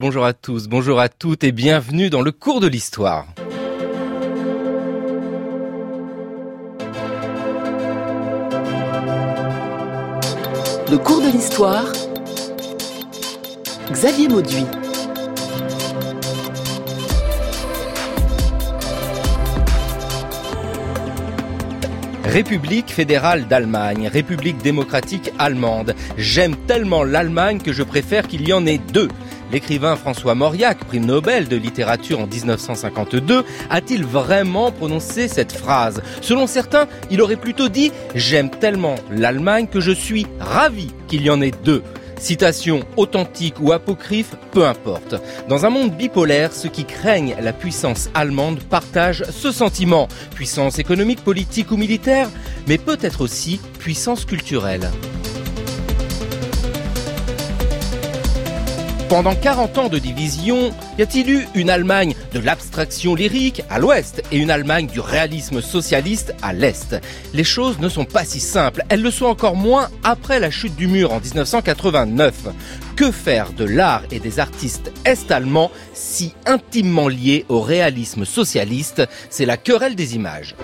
Bonjour à tous, bonjour à toutes et bienvenue dans le cours de l'histoire. Le cours de l'histoire. Xavier Mauduit. République fédérale d'Allemagne, République démocratique allemande. J'aime tellement l'Allemagne que je préfère qu'il y en ait deux. L'écrivain François Mauriac, prix Nobel de littérature en 1952, a-t-il vraiment prononcé cette phrase? Selon certains, il aurait plutôt dit ⁇ J'aime tellement l'Allemagne que je suis ravi qu'il y en ait deux ⁇ Citation authentique ou apocryphe, peu importe. Dans un monde bipolaire, ceux qui craignent la puissance allemande partagent ce sentiment. Puissance économique, politique ou militaire, mais peut-être aussi puissance culturelle. Pendant 40 ans de division, y a-t-il eu une Allemagne de l'abstraction lyrique à l'ouest et une Allemagne du réalisme socialiste à l'est? Les choses ne sont pas si simples, elles le sont encore moins après la chute du mur en 1989. Que faire de l'art et des artistes est-allemands si intimement liés au réalisme socialiste? C'est la querelle des images.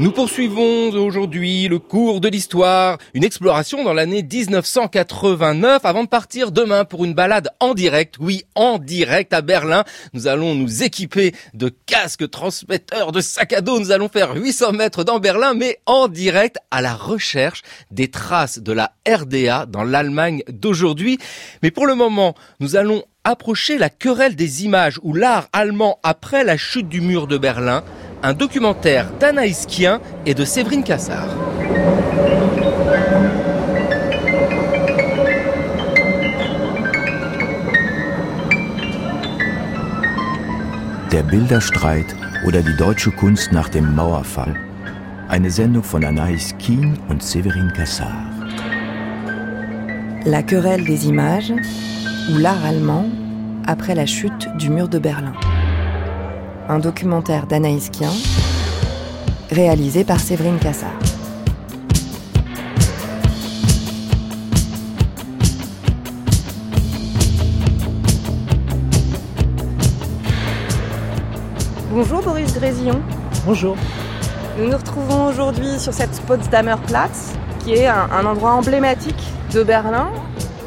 Nous poursuivons aujourd'hui le cours de l'histoire, une exploration dans l'année 1989 avant de partir demain pour une balade en direct, oui, en direct à Berlin. Nous allons nous équiper de casques transmetteurs, de sacs à dos. Nous allons faire 800 mètres dans Berlin, mais en direct à la recherche des traces de la RDA dans l'Allemagne d'aujourd'hui. Mais pour le moment, nous allons approcher la querelle des images ou l'art allemand après la chute du mur de Berlin un documentaire d'Anaïs Kien et de Séverine Cassard. Der Bilderstreit oder die deutsche Kunst nach dem Mauerfall? Eine Sendung von Anaïs Kien und Séverine Cassard. La querelle des images ou l'art allemand après la chute du mur de Berlin un documentaire d'Anaïs Kien, réalisé par Séverine Cassard. Bonjour Boris Grésillon. Bonjour. Nous nous retrouvons aujourd'hui sur cette Potsdamer Platz, qui est un, un, endroit emblématique de Berlin,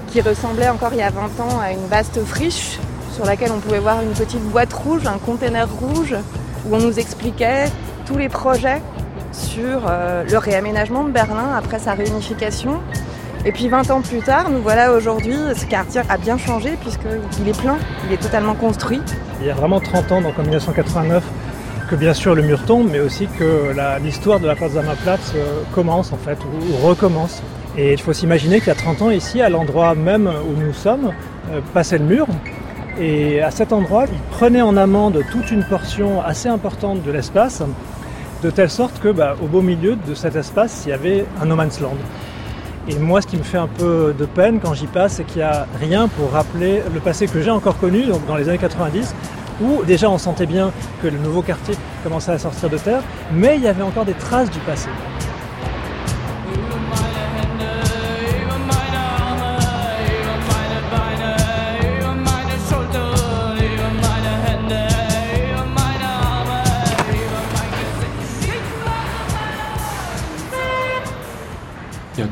qui ressemblait encore il y a 20 ans à une vaste friche sur laquelle on pouvait voir une petite boîte rouge, un container rouge, où on nous expliquait tous les projets sur euh, le réaménagement de Berlin après sa réunification. Et puis 20 ans plus tard, nous voilà aujourd'hui, ce quartier a bien changé puisqu'il est plein, il est totalement construit. Il y a vraiment 30 ans, donc en 1989, que bien sûr le mur tombe, mais aussi que l'histoire de la Potsdamer Platz euh, commence en fait, ou, recommence. Et il faut s'imaginer qu'il y a 30 ans ici, à l'endroit même où nous sommes, euh, passait le mur, et à cet endroit, il prenait en amende toute une portion assez importante de l'espace, de telle sorte que, bah, au beau milieu de cet espace, il y avait un no man's land. Et moi, ce qui me fait un peu de peine quand j'y passe, c'est qu'il n'y a rien pour rappeler le passé que j'ai encore connu, donc dans les années 90, où déjà on sentait bien que le nouveau quartier commençait à sortir de terre, mais il y avait encore des traces du passé.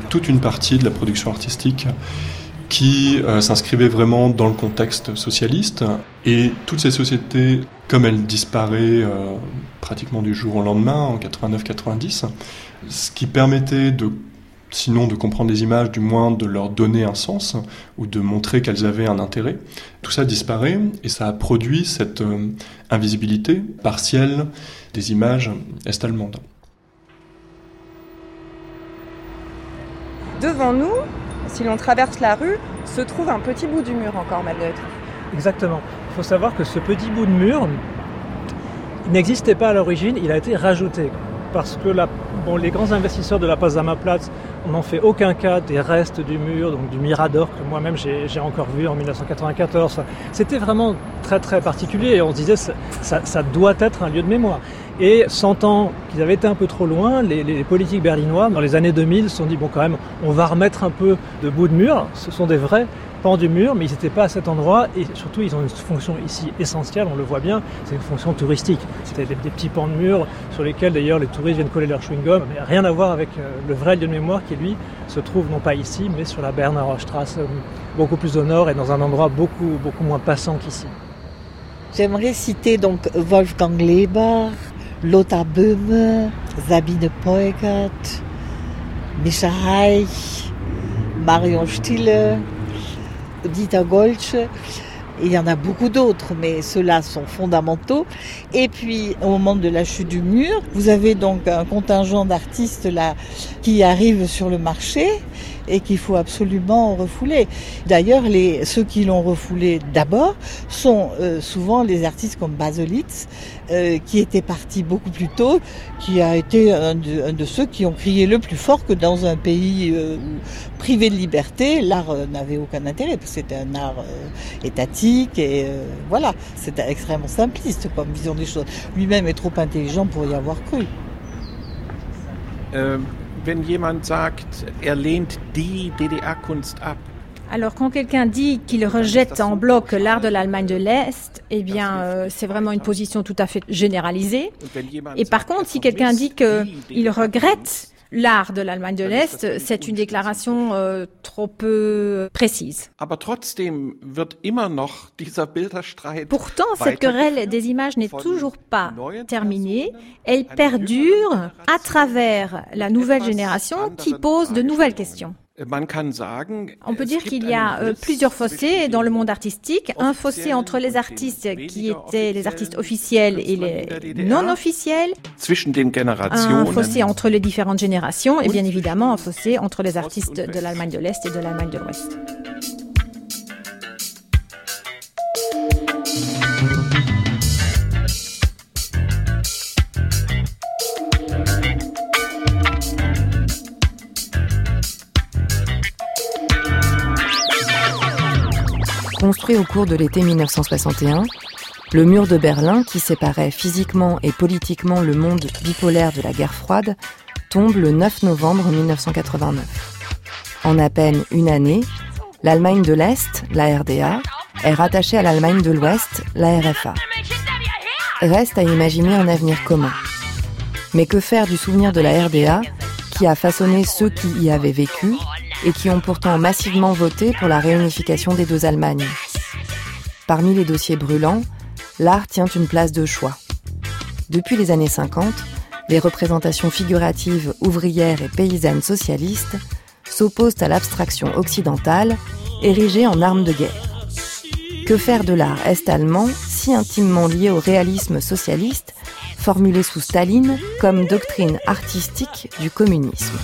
Toute une partie de la production artistique qui euh, s'inscrivait vraiment dans le contexte socialiste. Et toutes ces sociétés, comme elles disparaissent euh, pratiquement du jour au lendemain, en 89-90, ce qui permettait de sinon de comprendre les images, du moins de leur donner un sens ou de montrer qu'elles avaient un intérêt. Tout ça disparaît et ça a produit cette euh, invisibilité partielle des images est-allemandes. Devant nous, si l'on traverse la rue, se trouve un petit bout du mur encore malgré tout. Exactement. Il faut savoir que ce petit bout de mur n'existait pas à l'origine, il a été rajouté. Parce que les grands investisseurs de la Potsdamer Platz n'ont fait aucun cas des restes du mur, donc du Mirador que moi-même j'ai encore vu en 1994. C'était vraiment très très particulier et on se disait ça doit être un lieu de mémoire. Et sentant qu'ils avaient été un peu trop loin, les, politiques berlinois, dans les années 2000, se sont dit, bon quand même, on va remettre un peu de bout de mur. Ce sont des vrais pans du mur, mais ils n'étaient pas à cet endroit. Et surtout, ils ont une fonction ici essentielle, on le voit bien, c'est une fonction touristique. C'était des, petits pans de mur sur lesquels d'ailleurs les touristes viennent coller leur chewing-gum, mais rien à voir avec euh, le vrai lieu de mémoire qui, lui, se trouve non pas ici, mais sur la Bernauer Straße, beaucoup plus au nord et dans un endroit beaucoup, beaucoup moins passant qu'ici. J'aimerais citer donc Wolfgang Leber, Lothar Böhme, Sabine Peugert, Mischa Reich, Marion Stille, Dieter Goltsch. Il y en a beaucoup d'autres, mais ceux-là sont fondamentaux. Et puis, au moment de la chute du mur, vous avez donc un contingent d'artistes là qui arrivent sur le marché et qu'il faut absolument refouler. D'ailleurs, ceux qui l'ont refoulé d'abord sont euh, souvent les artistes comme Baselitz, euh, qui était parti beaucoup plus tôt, qui a été un de, ceux qui ont crié le plus fort que dans un pays euh, privé de liberté, l'art n'avait aucun intérêt, c'était un art étatique, et voilà, c'était extrêmement simpliste comme vision des choses. Lui-même est trop intelligent pour y avoir cru. Wenn jemand sagt, er lehnt die DDR-Kunst ab. Alors quand quelqu'un dit qu'il rejette en bloc l'art de l'Allemagne de l'Est, eh bien euh, c'est vraiment une position tout à fait généralisée. Et par contre, si quelqu'un dit qu'il regrette l'art de l'Allemagne de l'Est, c'est une déclaration euh, trop peu précise. Pourtant, cette querelle des images n'est toujours pas terminée. Elle perdure à travers la nouvelle génération qui pose de nouvelles questions. On peut dire qu'il y a euh, plusieurs fossés dans le monde artistique. Un fossé entre les artistes qui étaient les artistes officiels et les non officiels. Un fossé entre les différentes générations et bien évidemment un fossé entre les artistes de l'Allemagne de l'Est et de l'Allemagne de l'Ouest. Construit au cours de l'été 1961, le mur de Berlin, qui séparait physiquement et politiquement le monde bipolaire de la guerre froide, tombe le 9 novembre 1989. En à peine une année, l'Allemagne de l'Est, la RDA, est rattachée à l'Allemagne de l'Ouest, la RFA. Reste à imaginer un avenir commun. Mais que faire du souvenir de la RDA, qui a façonné ceux qui y avaient vécu et qui ont pourtant massivement voté pour la réunification des deux Allemagnes. Parmi les dossiers brûlants, l'art tient une place de choix. Depuis les années 50, les représentations figuratives ouvrières et paysannes socialistes s'opposent à l'abstraction occidentale, érigée en arme de guerre. Que faire de l'art est-allemand, si intimement lié au réalisme socialiste, formulé sous Staline comme doctrine artistique du communisme?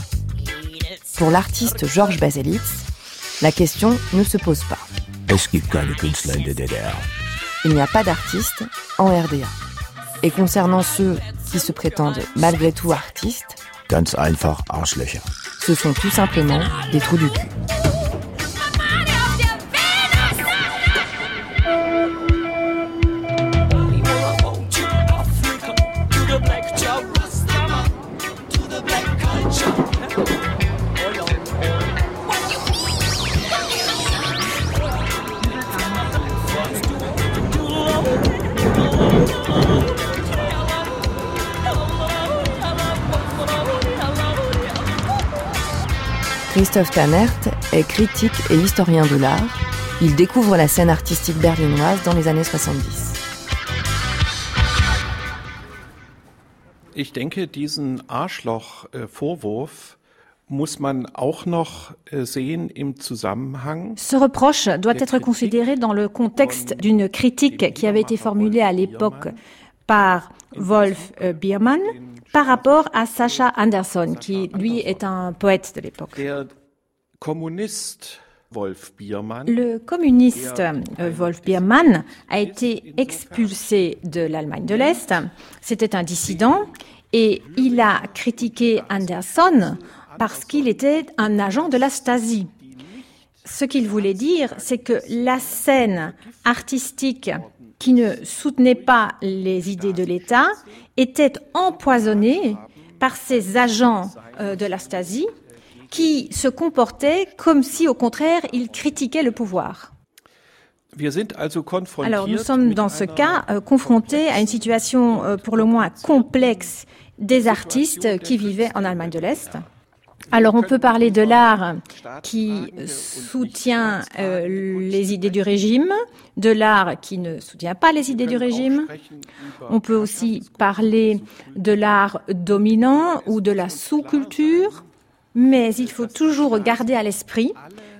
Pour l'artiste Georges Baselitz, la question ne se pose pas. Il n'y a pas d'artistes en RDA. Et concernant ceux qui se prétendent malgré tout artistes, ce sont tout simplement des trous du cul. Christophe Tanert est critique et historien de l'art. Il découvre la scène artistique berlinoise dans les années 70. Ich denke, diesen Arschloch-Vorwurf muss man auch noch sehen im Zusammenhang. Ce reproche doit être considéré dans le contexte d'une critique qui avait été formulée à l'époque par Wolf Biermann par rapport à Sacha Anderson, qui lui est un poète de l'époque. Le communiste euh, Wolf Biermann a été expulsé de l'Allemagne de l'Est. C'était un dissident. Et il a critiqué Anderson parce qu'il était un agent de la Stasi. Ce qu'il voulait dire, c'est que la scène artistique qui ne soutenaient pas les idées de l'État étaient empoisonnés par ces agents euh, de la Stasi qui se comportaient comme si, au contraire, ils critiquaient le pouvoir. Alors nous sommes dans ce cas euh, confrontés à une situation euh, pour le moins complexe des artistes qui vivaient en Allemagne de l'Est. Alors on peut parler de l'art qui soutient euh, les idées du régime, de l'art qui ne soutient pas les idées du régime. On peut aussi parler de l'art dominant ou de la sous-culture, mais il faut toujours garder à l'esprit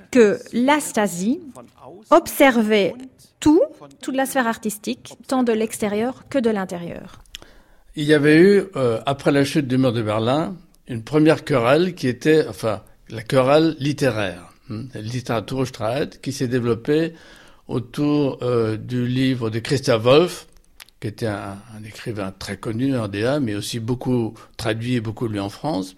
que la Stasi observait tout, toute la sphère artistique, tant de l'extérieur que de l'intérieur. Il y avait eu, euh, après la chute du mur de Berlin, une première querelle qui était, enfin, la querelle littéraire, hein, Literaturstreit, qui s'est développée autour euh, du livre de Christa Wolf, qui était un, écrivain très connu en DA, mais aussi beaucoup traduit et beaucoup lu en France,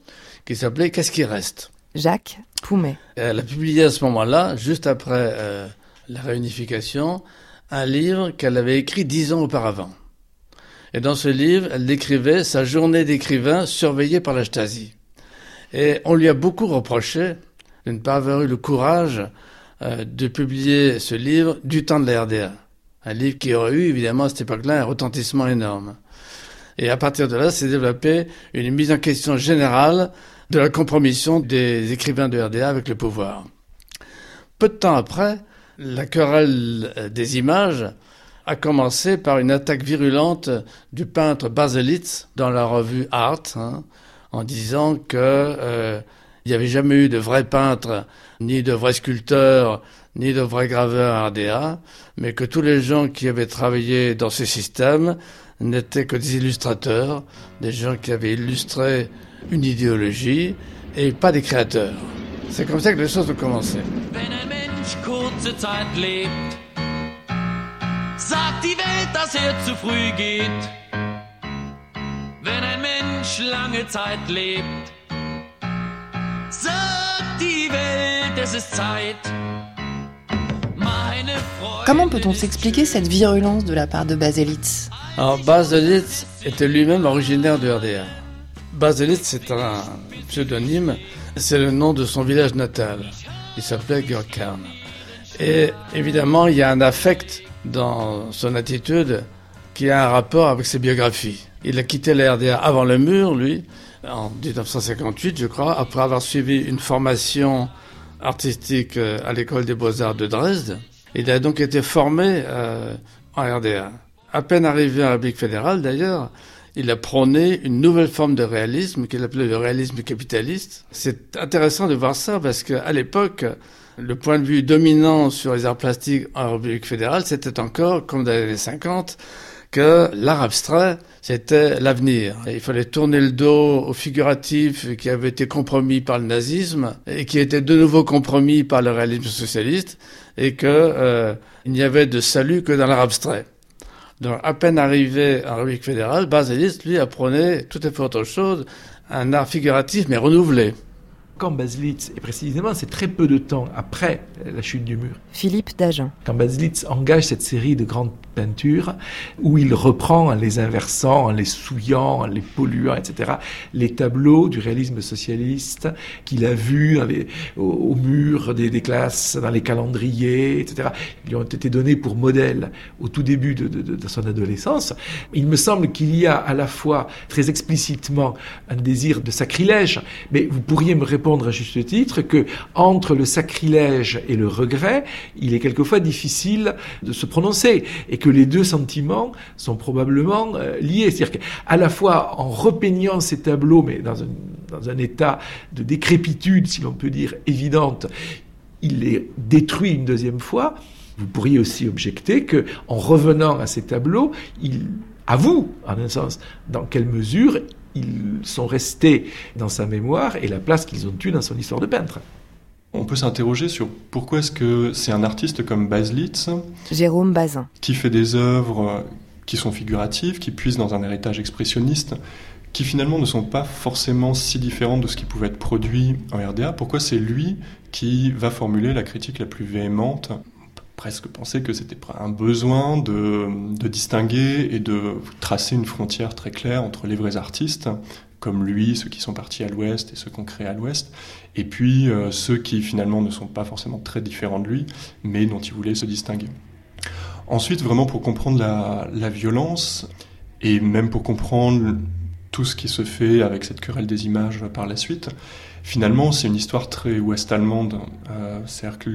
qui s'appelait Qu'est-ce qui reste? Jacques Poumet. Elle a publié à ce moment-là, juste après euh, la réunification, un livre qu'elle avait écrit dix ans auparavant. Et dans ce livre, elle décrivait sa journée d'écrivain surveillée par la Stasi. Et on lui a beaucoup reproché de ne pas avoir eu le courage euh, de publier ce livre du temps de la RDA. Un livre qui aurait eu, évidemment, à cette époque-là, un retentissement énorme. Et à partir de là, s'est développée une mise en question générale de la compromission des écrivains de RDA avec le pouvoir. Peu de temps après, la querelle euh, des images a commencé par une attaque virulente du peintre Baselitz dans la revue Art, hein, en disant que euh, il n'y avait jamais eu de vrais peintres, ni de vrais sculpteurs, ni de vrais graveurs RDA, mais que tous les gens qui avaient travaillé dans ce système n'étaient que des illustrateurs, des gens qui avaient illustré une idéologie et pas des créateurs. C'est comme ça que les choses ont commencé. sagt die Welt, dass er zu früh geht. Wenn ein Mensch lange Zeit lebt, sagt die Welt, es ist Zeit. Comment peut-on s'expliquer cette virulence de la part de Baselitz? Alors, Baselitz était lui-même originaire de RDA. Baselitz, c'est un pseudonyme, c'est le nom de son village natal. Il s'appelait Gurkhan. Et évidemment, il y a un affect dans son attitude qui a un rapport avec ses biographies. Il a quitté la RDA avant le mur, lui, en 1958, je crois, après avoir suivi une formation artistique euh, à l'école des beaux-arts de Dresde. Il a donc été formé euh, en RDA. À peine arrivé en République fédérale, d'ailleurs, il a prôné une nouvelle forme de réalisme qu'il appelait le réalisme capitaliste. C'est intéressant de voir ça parce qu'à l'époque, le point de vue dominant sur les arts plastiques en République fédérale, c'était encore, comme dans les années 50, que l'art abstrait, c'était l'avenir. Il fallait tourner le dos au figuratif qui avait été compromis par le nazisme et qui était de nouveau compromis par le réalisme socialiste et que euh, n'y avait de salut que dans l'art abstrait. Donc, à peine arrivé en République fédérale, Baselis, lui, apprenait tout à fait autre chose, un art figuratif mais renouvelé quand Baselitz, et précisément c'est très peu de temps après la chute du mur. Philippe Dagen. Quand Baselitz engage cette série de grandes où il reprend en les inversant, en les souillant, en les polluant, etc., les tableaux du réalisme socialiste qu'il a vus au, mur des, classes, dans les calendriers, etc., ils lui ont été donnés pour modèle au tout début de, de son adolescence. Il me semble qu'il y a à la fois très explicitement un désir de sacrilège, mais vous pourriez me répondre à juste titre que entre le sacrilège et le regret, il est quelquefois difficile de se prononcer et que les deux sentiments sont probablement euh, liés. C'est-à-dire qu'à la fois en repeignant ces tableaux, mais dans un, dans un état de décrépitude, si l'on peut dire, évidente, il les détruit une deuxième fois. Vous pourriez aussi objecter que, en revenant à ces tableaux, il avoue, en un sens, dans quelle mesure ils sont restés dans sa mémoire et la place qu'ils ont eue dans son histoire de peintre. On peut s'interroger sur pourquoi est-ce que c'est un artiste comme Baselitz, Jérôme Bazin, qui fait des œuvres qui sont figuratives, qui puissent dans un héritage expressionniste, qui finalement ne sont pas forcément si différentes de ce qui pouvait être produit en RDA. Pourquoi c'est lui qui va formuler la critique la plus véhémente? Presque penser que c'était un besoin de, de, distinguer et de tracer une frontière très claire entre les vrais artistes, comme lui, ceux qui sont partis à l'ouest et ceux qu'on crée à l'ouest, et puis euh, ceux qui finalement ne sont pas forcément très différents de lui, mais dont il voulait se distinguer. Ensuite, vraiment pour comprendre la, violence, et même pour comprendre tout ce qui se fait avec cette querelle des images par la suite, finalement, c'est une histoire très ouest-allemande. Euh, C'est-à-dire que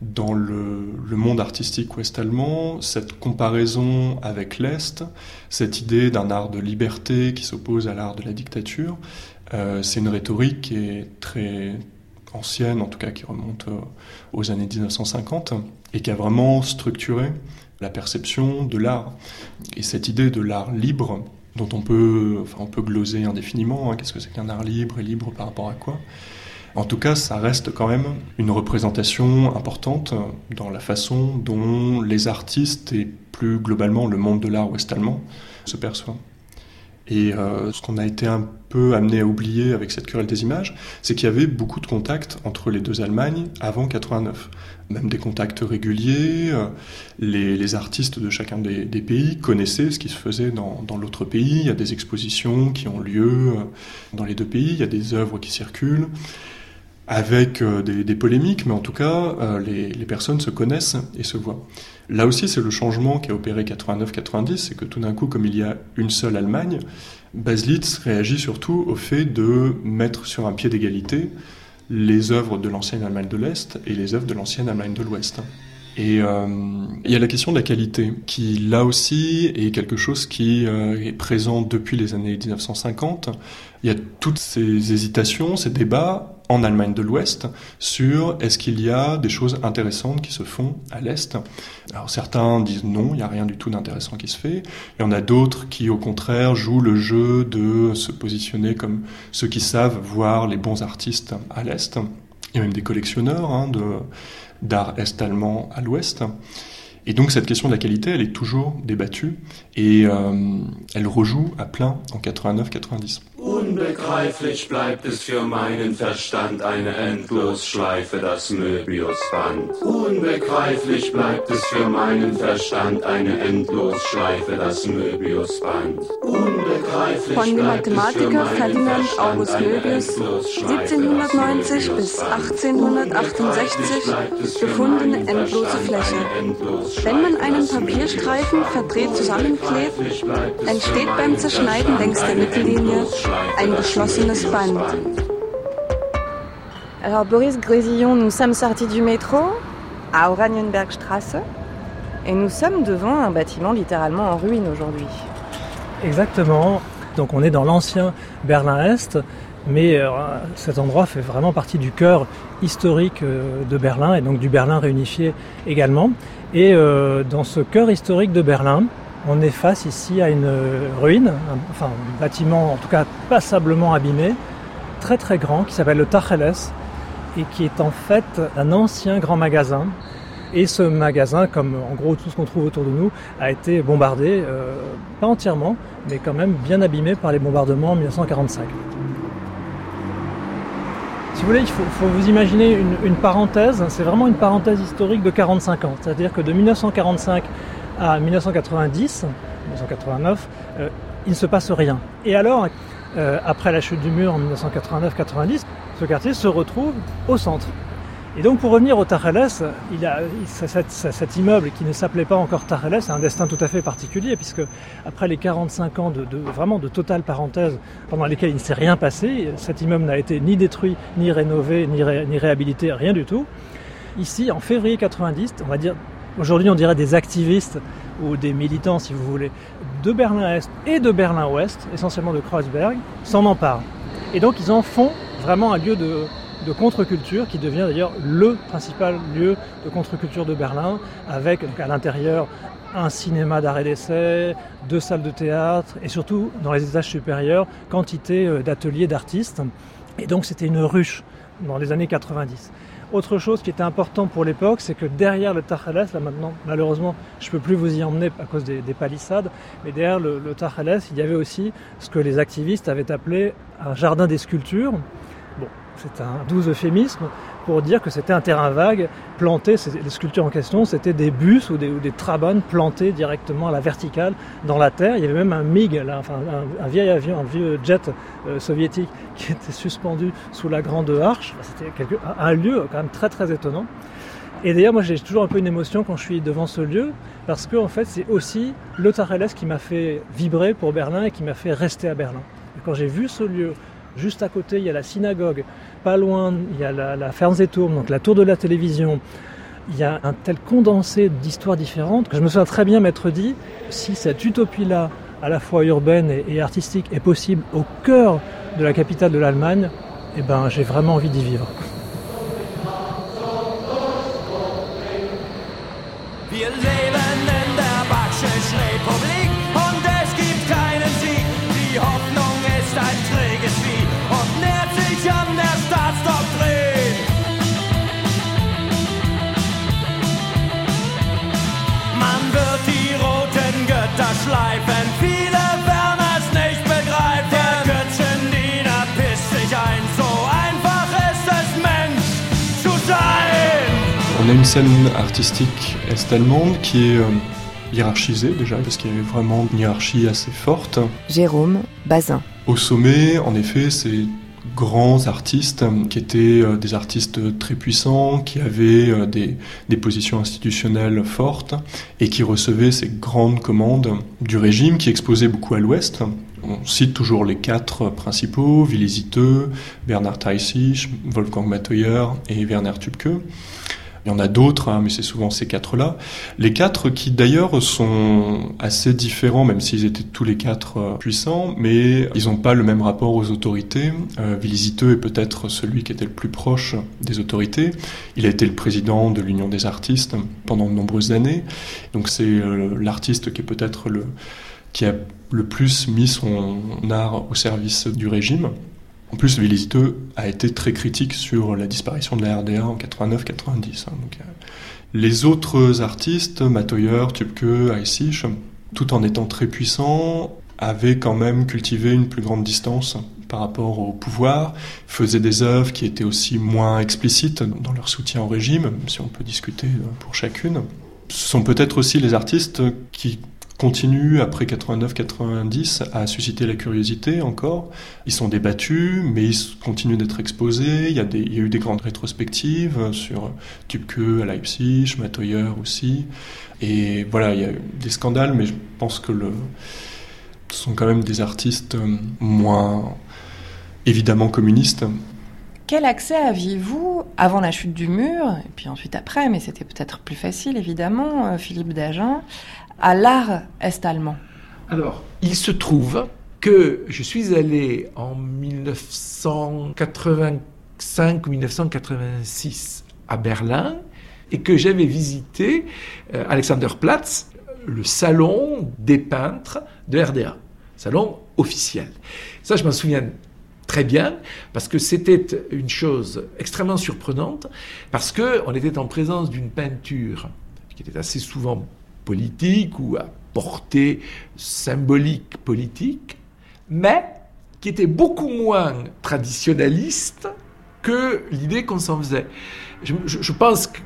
dans le, monde artistique ouest-allemand, cette comparaison avec l'Est, cette idée d'un art de liberté qui s'oppose à l'art de la dictature, c'est une rhétorique qui est très ancienne, en tout cas qui remonte euh, aux années 1950, et qui a vraiment structuré la perception de l'art. Et cette idée de l'art libre, dont on peut, enfin, on peut gloser indéfiniment, hein, qu'est-ce que c'est qu'un art libre et libre par rapport à quoi en tout cas, ça reste quand même une représentation importante dans la façon dont les artistes et plus globalement le monde de l'art ouest-allemand se perçoivent. Et euh, ce qu'on a été un peu amené à oublier avec cette querelle des images, c'est qu'il y avait beaucoup de contacts entre les deux Allemagnes avant 89. Même des contacts réguliers. Euh, les, les artistes de chacun des, des, pays connaissaient ce qui se faisait dans, dans l'autre pays. Il y a des expositions qui ont lieu euh, dans les deux pays. Il y a des œuvres qui circulent avec euh, des, polémiques, mais en tout cas, euh, les, les, personnes se connaissent et se voient. Là aussi, c'est le changement qui a opéré 89-90, c'est que tout d'un coup, comme il y a une seule Allemagne, Baslitz réagit surtout au fait de mettre sur un pied d'égalité les œuvres de l'ancienne Allemagne de l'Est et les œuvres de l'ancienne Allemagne de l'Ouest. Et euh, il y a la question de la qualité, qui là aussi est quelque chose qui euh, est présent depuis les années 1950. Il y a toutes ces hésitations, ces débats en Allemagne de l'Ouest sur est-ce qu'il y a des choses intéressantes qui se font à l'Est. Alors certains disent non, il n'y a rien du tout d'intéressant qui se fait. Il y en a d'autres qui au contraire jouent le jeu de se positionner comme ceux qui savent voir les bons artistes à l'Est. Il y a même des collectionneurs hein, de d'art est-allemand à l'ouest. Et donc cette question de la qualité, elle est toujours débattue et euh, elle rejoue à plein en 89-90. Unbegreiflich bleibt es für meinen Verstand eine Endlosschleife, das Möbiusband. Unbegreiflich bleibt es für meinen Verstand eine Endlosschleife, das Möbiusband. Unbegreiflich Von dem Mathematiker Ferdinand August Möbius 1790 bis 1868 gefundene endlose Fläche. Wenn man einen Papierstreifen verdreht zusammenklebt, entsteht beim Zerschneiden längs der Mittellinie Alors Boris Grésillon, nous sommes sortis du métro à Oranienbergstrasse et nous sommes devant un bâtiment littéralement en ruine aujourd'hui. Exactement. Donc on est dans l'ancien Berlin-Est, mais euh, cet endroit fait vraiment partie du cœur historique euh, de Berlin et donc du Berlin réunifié également. Et euh, dans ce cœur historique de Berlin, on est face ici à une ruine, un, enfin un bâtiment en tout cas passablement abîmé, très très grand, qui s'appelle le Tacheles, et qui est en fait un ancien grand magasin. Et ce magasin, comme en gros tout ce qu'on trouve autour de nous, a été bombardé, euh, pas entièrement, mais quand même bien abîmé par les bombardements en 1945. Si vous voulez, il faut, vous imaginer une, une parenthèse, c'est vraiment une parenthèse historique de 45 ans. C'est-à-dire que de 1945 à 1990, 1989, euh, il ne se passe rien. Et alors, euh, après la chute du mur en 1989-90, ce quartier se retrouve au centre. Et donc pour revenir au a cet, immeuble qui ne s'appelait pas encore Tacheles a un destin tout à fait particulier puisque après les 45 ans de, de vraiment de totale parenthèse pendant lesquels il ne s'est rien passé, cet immeuble n'a été ni détruit, ni rénové, ni, ni réhabilité, rien du tout. Ici, en février 90, on va dire aujourd'hui on dirait des activistes ou des militants si vous voulez, de Berlin-Est et de Berlin-Ouest, essentiellement de Kreuzberg, s'en emparent. Et donc ils en font vraiment un lieu de, contre-culture qui devient d'ailleurs le principal lieu de contre-culture de Berlin, avec à l'intérieur un cinéma d'arrêt d'essai, deux salles de théâtre et surtout dans les étages supérieurs, quantité euh, d'ateliers d'artistes. Et donc c'était une ruche dans les années 90. Autre chose qui était important pour l'époque, c'est que derrière le Tacheles, là maintenant, malheureusement, je ne peux plus vous y emmener à cause des, des palissades, mais derrière le, le il y avait aussi ce que les activistes avaient appelé un jardin des sculptures. Bon, c'est un doux euphémisme pour dire que c'était un terrain vague planté, les sculptures en question, c'était des bus ou des, ou des, plantés directement à la verticale dans la terre. Il y avait même un MiG, là, enfin, un, vieil avion, un vieux jet euh, soviétique qui était suspendu sous la grande arche. C'était un lieu quand même très très étonnant. Et d'ailleurs, moi, j'ai toujours un peu une émotion quand je suis devant ce lieu, parce que en fait, c'est aussi le Tareles qui m'a fait vibrer pour Berlin et qui m'a fait rester à Berlin. Quand j'ai vu ce lieu, juste à côté, il y a la synagogue, pas loin, il y a la, la Fernsehturm, donc la tour de la télévision. Il y a un tel condensé d'histoires différentes que je me souviens très bien m'être dit, si cette utopie-là, à la fois urbaine et, artistique, est possible au cœur de la capitale de l'Allemagne, eh ben, j'ai vraiment envie d'y vivre. Scène artistique est-allemande qui est euh, hiérarchisée déjà, parce qu'il y avait vraiment une hiérarchie assez forte. Jérôme Bazin. Au sommet, en effet, ces grands artistes qui étaient euh, des artistes très puissants, qui avaient euh, des, des, positions institutionnelles fortes et qui recevaient ces grandes commandes du régime qui exposaient beaucoup à l'ouest. On cite toujours les quatre principaux, Willy Zitteux, Bernard Teichig, Wolfgang Matoyer et Werner Tübke. Il y en a d'autres, hein, mais c'est souvent ces quatre-là. Les quatre qui d'ailleurs sont assez différents, même s'ils étaient tous les quatre euh, puissants, mais ils n'ont pas le même rapport aux autorités. Euh, est peut-être celui qui était le plus proche des autorités. Il a été le président de l'Union des artistes pendant de nombreuses années. Donc c'est euh, l'artiste qui est peut-être le qui a le plus mis son art au service du régime. En plus, Villisiteux a été très critique sur la disparition de la RDA en 89-90. Hein, euh, les autres artistes, Matoyer, Tubke, Eissich, tout en étant très puissants, avaient quand même cultivé une plus grande distance par rapport au pouvoir, faisaient des œuvres qui étaient aussi moins explicites dans leur soutien au régime, si on peut discuter euh, pour chacune. Ce sont peut-être aussi les artistes qui continuent après 89-90 à susciter la curiosité encore. Ils sont débattus, mais ils continuent d'être exposés. Il y, a eu des grandes rétrospectives sur Tubke à Leipzig, Matoyer aussi. Et voilà, il y a eu des scandales, mais je pense que le, ce sont quand même des artistes moins évidemment communistes. Quel accès aviez-vous avant la chute du mur, et puis ensuite après, mais c'était peut-être plus facile évidemment, euh, Philippe Dagen, à l'art est-allemand Alors, il se trouve que je suis allé en 1985 ou 1986 à Berlin et que j'avais visité euh, Alexanderplatz, le salon des peintres de RDA, salon officiel. Ça, je m'en souviens très bien parce que c'était une chose extrêmement surprenante parce que on était en présence d'une peinture qui était assez souvent politique ou à portée symbolique politique, mais qui était beaucoup moins traditionnaliste que l'idée qu'on s'en faisait. Je, pense que,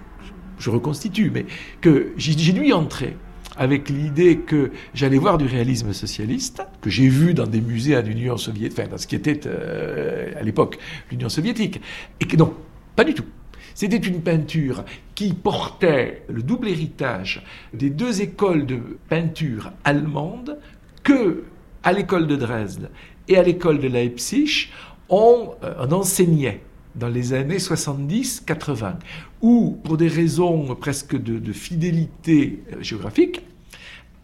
je reconstitue, mais que j'ai dû entrer avec l'idée que j'allais voir du réalisme socialiste, que j'ai vu dans des musées à l'Union soviétique, enfin dans ce qui était euh, à l'époque l'Union soviétique, et que non, pas du tout. C'était une peinture qui portait le double héritage des deux écoles de peinture allemandes que, à l'école de Dresde et à l'école de Leipzig, on, euh, enseignait dans les années 70-80, où, pour des raisons presque de fidélité euh, géographique,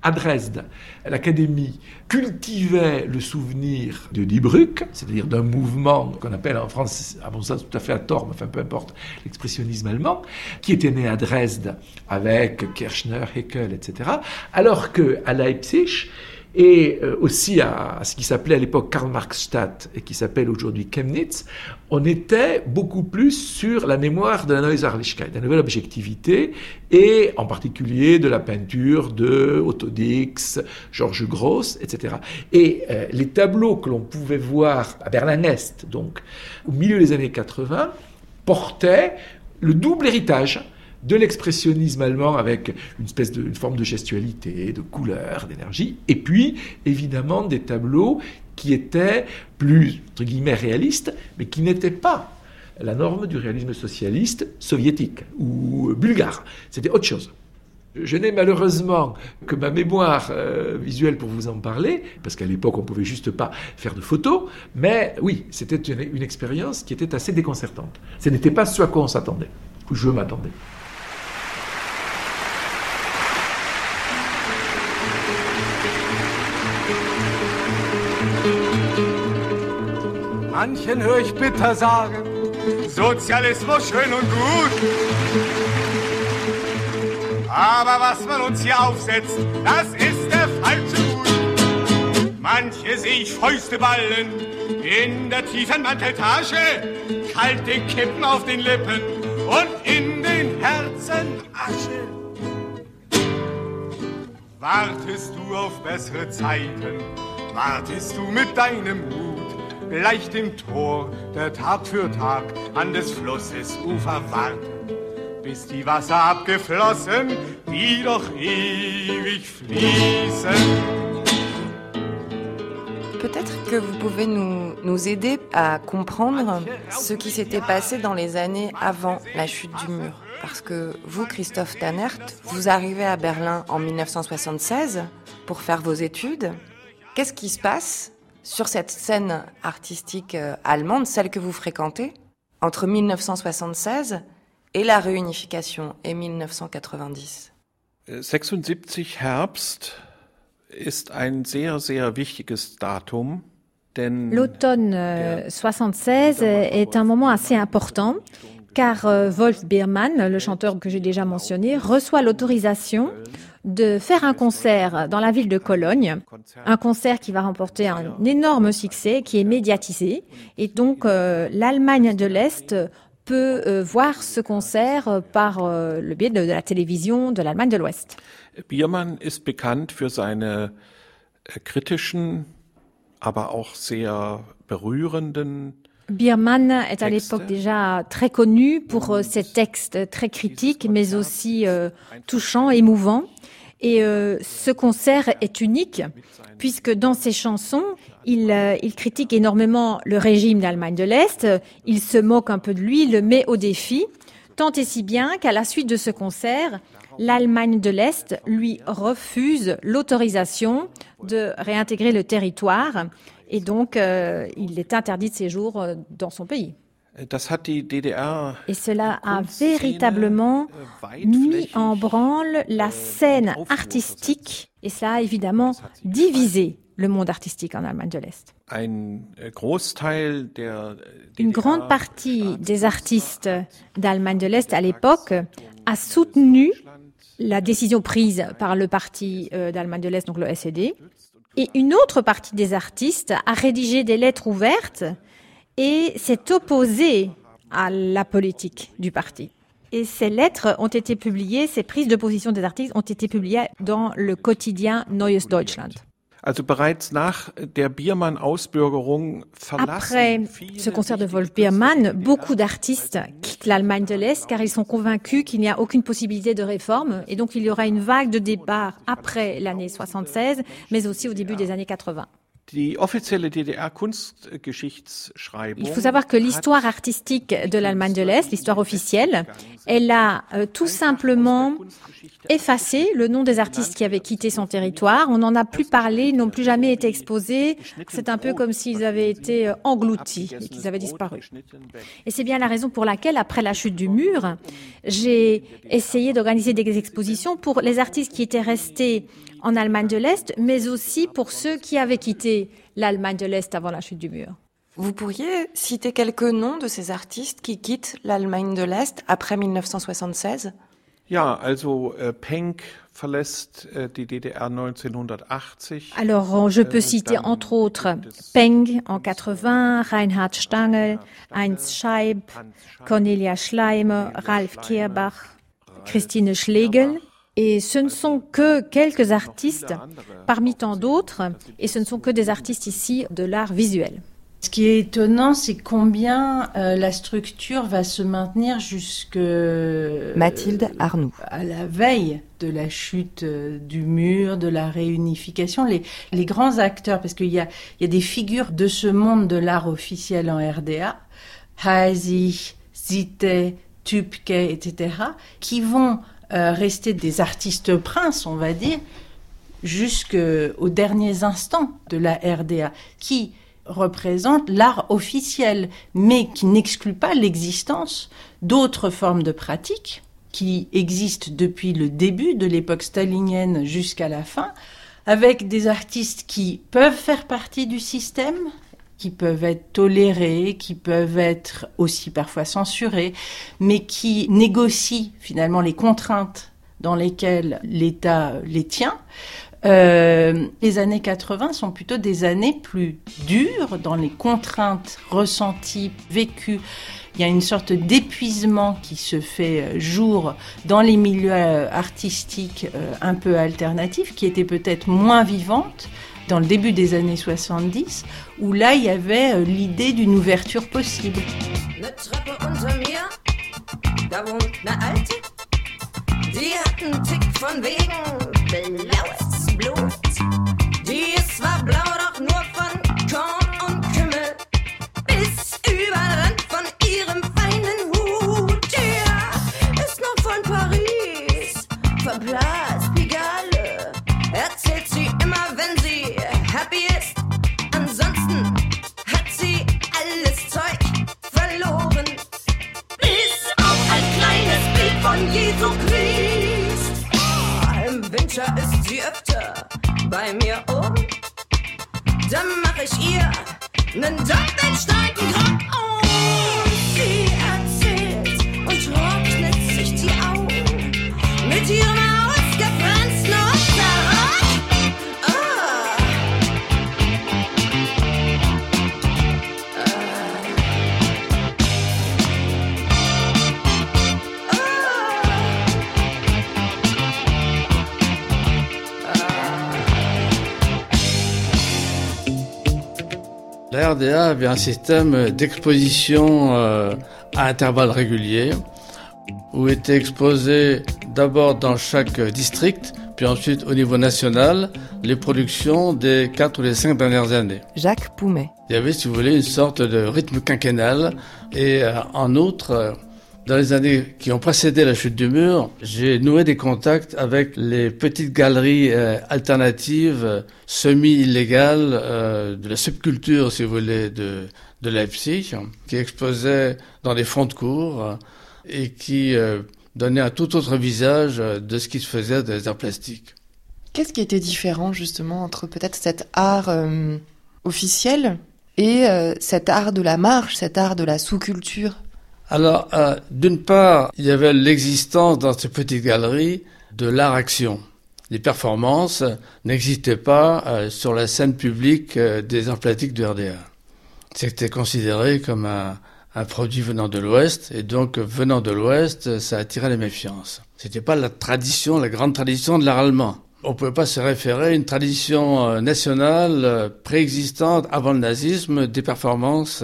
à Dresde, l'Académie cultivait le souvenir de Die c'est-à-dire d'un mouvement qu'on appelle en France, à mon sens tout à fait à tort, mais enfin peu importe, l'expressionnisme allemand, qui était né à Dresde avec Kirchner, Heckel, etc., alors qu'à Leipzig, et euh, aussi à, ce qui s'appelait à l'époque Karl-Marx-Stadt et qui s'appelle aujourd'hui Chemnitz, on était beaucoup plus sur la mémoire de la Neue Sachlichkeit, la nouvelle objectivité, et en particulier de la peinture de Otto Dix, Georges Gross, etc. Et euh, les tableaux que l'on pouvait voir à Berlin-Est, donc au milieu des années 80, portaient le double héritage de l'expressionnisme allemand avec une espèce forme de gestualité, de couleur, d'énergie, et puis évidemment des tableaux qui étaient plus entre guillemets réalistes, mais qui n'étaient pas la norme du réalisme socialiste soviétique ou bulgare. C'était autre chose. Je n'ai malheureusement que ma mémoire euh, visuelle pour vous en parler, parce qu'à l'époque on pouvait juste pas faire de photos, mais oui, c'était une, une expérience qui était assez déconcertante. Ce n'était pas ce à quoi on s'attendait, ou je m'attendais. Manchen höre ich bitter sagen, Sozialismus schön und gut. Aber was man uns hier aufsetzt, das ist der falsche Mut. Manche sehe ich Fäuste ballen in der tiefen Manteltasche, kalte Kippen auf den Lippen und in den Herzen Asche. Wartest du auf bessere Zeiten? Wartest du mit deinem Mut? Leicht im Tor, der Tag für Tag an des Flusses Ufer warten, bis die Wasser abgeflossen, die doch ewig fließen. Peut-être que vous pouvez nous, nous, aider à comprendre ce qui s'était passé dans les années avant la chute du mur. Parce que vous, Christophe Tannert, vous arrivez à Berlin en 1976 pour faire vos études. Qu'est-ce qui se passe sur cette scène artistique euh, allemande, celle que vous fréquentez, entre 1976 et la réunification et 1990 76 Herbst ist ein sehr, sehr wichtiges Datum. L'automne 76 euh, est un moment assez important car euh, Wolf Biermann, le chanteur que j'ai déjà mentionné, reçoit l'autorisation de faire un concert dans la ville de Cologne, un concert qui va remporter un énorme succès, qui est médiatisé. Et donc euh, l'Allemagne de l'Est peut euh, voir ce concert par euh, le biais de, de, la télévision de l'Allemagne de l'Ouest. Biermann ist bekannt für seine äh, kritischen, aber auch sehr berührenden Biermann est à l'époque déjà très connu pour ses textes très critiques, mais aussi euh, touchants, émouvants. Et euh, ce concert est unique puisque dans ses chansons, il, euh, il critique énormément le régime d'Allemagne de l'Est, il se moque un peu de lui, le met au défi, tant et si bien qu'à la suite de ce concert, l'Allemagne de l'Est lui refuse l'autorisation de réintégrer le territoire et donc euh, il est interdit de séjour dans son pays. Et cela a véritablement äh, mis en branle la scène artistique et ça a évidemment divisé le monde artistique en Allemagne de l'Est. Äh, Une grande partie des artistes d'Allemagne de l'Est à l'époque a soutenu la décision prise par le parti euh, d'Allemagne de l'Est, donc le SED. Et une autre partie des artistes a rédigé des lettres ouvertes et s'est opposé à la politique du parti. Et ces lettres ont été publiées, ces prises de position des artistes ont été publiées dans le quotidien Neues Deutschland. Après ce concert de Wolf Biermann, beaucoup d'artistes quittent l'Allemagne de l'Est car ils sont convaincus qu'il n'y a aucune possibilité de réforme et donc il y aura une vague de départ après l'année 76, mais aussi au début des années 80. Il faut savoir que l'histoire artistique de l'Allemagne de l'Est, l'histoire officielle, elle a euh, tout simplement effacé le nom des artistes qui avaient quitté son territoire. On n'en a plus parlé, ils n'ont plus jamais été exposés. C'est un peu comme s'ils avaient été euh, engloutis et qu'ils avaient disparu. Et c'est bien la raison pour laquelle, après la chute du mur, j'ai essayé d'organiser des expositions pour les artistes qui étaient restés en Allemagne de l'Est, mais aussi pour ceux qui avaient quitté l'Allemagne de l'Est avant la chute du mur. Vous pourriez citer quelques noms de ces artistes qui quittent l'Allemagne de l'Est après 1976 Ja, also äh, Penck verlässt äh, die DDR 1980. Alors, je peux citer entre autres Peng en 80, Reinhard Stangl, Heinz Scheib, Cornelia Schleimer, Ralf Kehrbach, Christine Schlegel. Et ce ne sont que quelques artistes parmi tant d'autres, et ce ne sont que des artistes ici de l'art visuel. Ce qui est étonnant, c'est combien euh, la structure va se maintenir jusque Mathilde Arnoux. à la veille de la chute euh, du mur, de la réunification. Les, les grands acteurs, parce qu'il y a, il y a des figures de ce monde de l'art officiel en RDA, Hazy, Zite, Tupke, etc., qui vont euh, rester des artistes princes, on va dire, jusqu'aux derniers instants de la RDA, qui représente l'art officiel, mais qui n'exclut pas l'existence d'autres formes de pratiques qui existent depuis le début de l'époque stalinienne jusqu'à la fin, avec des artistes qui peuvent faire partie du système, qui peuvent être tolérés, qui peuvent être aussi parfois censurés, mais qui négocient finalement les contraintes dans lesquelles l'État les tient, euh, les années 80 sont plutôt des années plus dures dans les contraintes ressenties, vécues. Il y a une sorte d'épuisement qui se fait euh, jour dans les milieux euh, artistiques un peu alternatifs, qui étaient peut-être moins vivantes dans le début des années 70, où là, il y avait l'idée d'une ouverture possible. Die ist Jesu Christ. Oh, Im Winter ist sie öfter bei mir um. Dann mach ich ihr nen doppelsteigen Grund RDA avait un système d'exposition euh, à intervalles réguliers où étaient exposées d'abord dans chaque district, puis ensuite au niveau national, les productions des quatre ou les cinq dernières années. Jacques Poumet. Il y avait, si vous voulez, une sorte de rythme quinquennal et euh, en outre, dans les années qui ont précédé la chute du mur, j'ai noué des contacts avec les petites galeries euh, alternatives, euh, semi-illégales, euh, de la subculture, si vous voulez, de, de Leipzig, qui exposaient dans des fonds de cours et qui donnaient un tout autre visage de ce qui se faisait les arts plastiques. Qu'est-ce qui était différent justement entre peut-être cet art officiel et cet art de la marche, cet art de la sous-culture? Alors, euh, d'une part, il y avait l'existence dans ces petites galeries de l'art-action. Les performances n'existaient pas euh, sur la scène publique euh, des arts plastiques du RDA. C'était considéré comme un, produit venant de l'Ouest, et donc venant de l'Ouest, ça attirait les méfiances. C'était pas la tradition, la grande tradition de l'art allemand. On pouvait pas se référer à une tradition nationale préexistante avant le nazisme des performances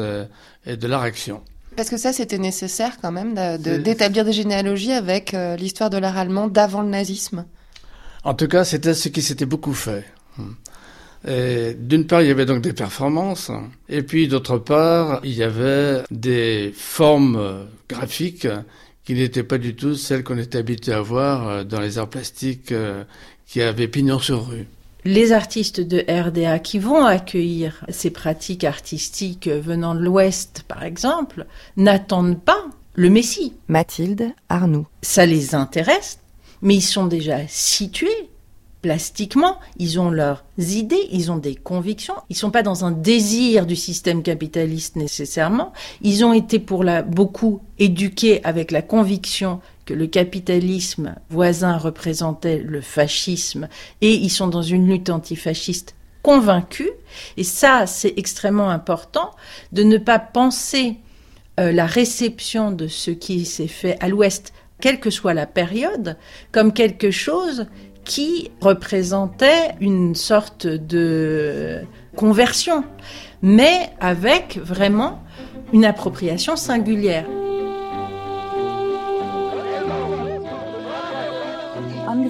et de l'art-action. Parce que ça, c'était nécessaire quand même de- de- d'établir des généalogies avec euh, l'histoire de l'art allemand d'avant le nazisme. En tout cas, c'était ce qui s'était beaucoup fait. D'une part, il y avait donc des performances, et puis d'autre part, il y avait des formes euh, graphiques qui n'étaient pas du tout celles qu'on était habitué à voir euh, dans les arts plastiques qui avaient pignon sur rue. Les artistes de RDA qui vont accueillir ces pratiques artistiques venant de l'Ouest, par exemple, n'attendent pas le Messie. Mathilde Arnoux. Ça les intéresse, mais ils sont déjà situés plastiquement, ils ont leurs idées, ils ont des convictions, ils sont pas dans un désir du système capitaliste nécessairement, ils ont été pour la beaucoup éduqués avec la conviction le capitalisme voisin représentait le fascisme et ils sont dans une lutte antifasciste convaincue. Et ça, c'est extrêmement important de ne pas penser euh, la réception de ce qui s'est fait à l'Ouest, quelle que soit la période, comme quelque chose qui représentait une sorte de conversion, mais avec vraiment une appropriation singulière.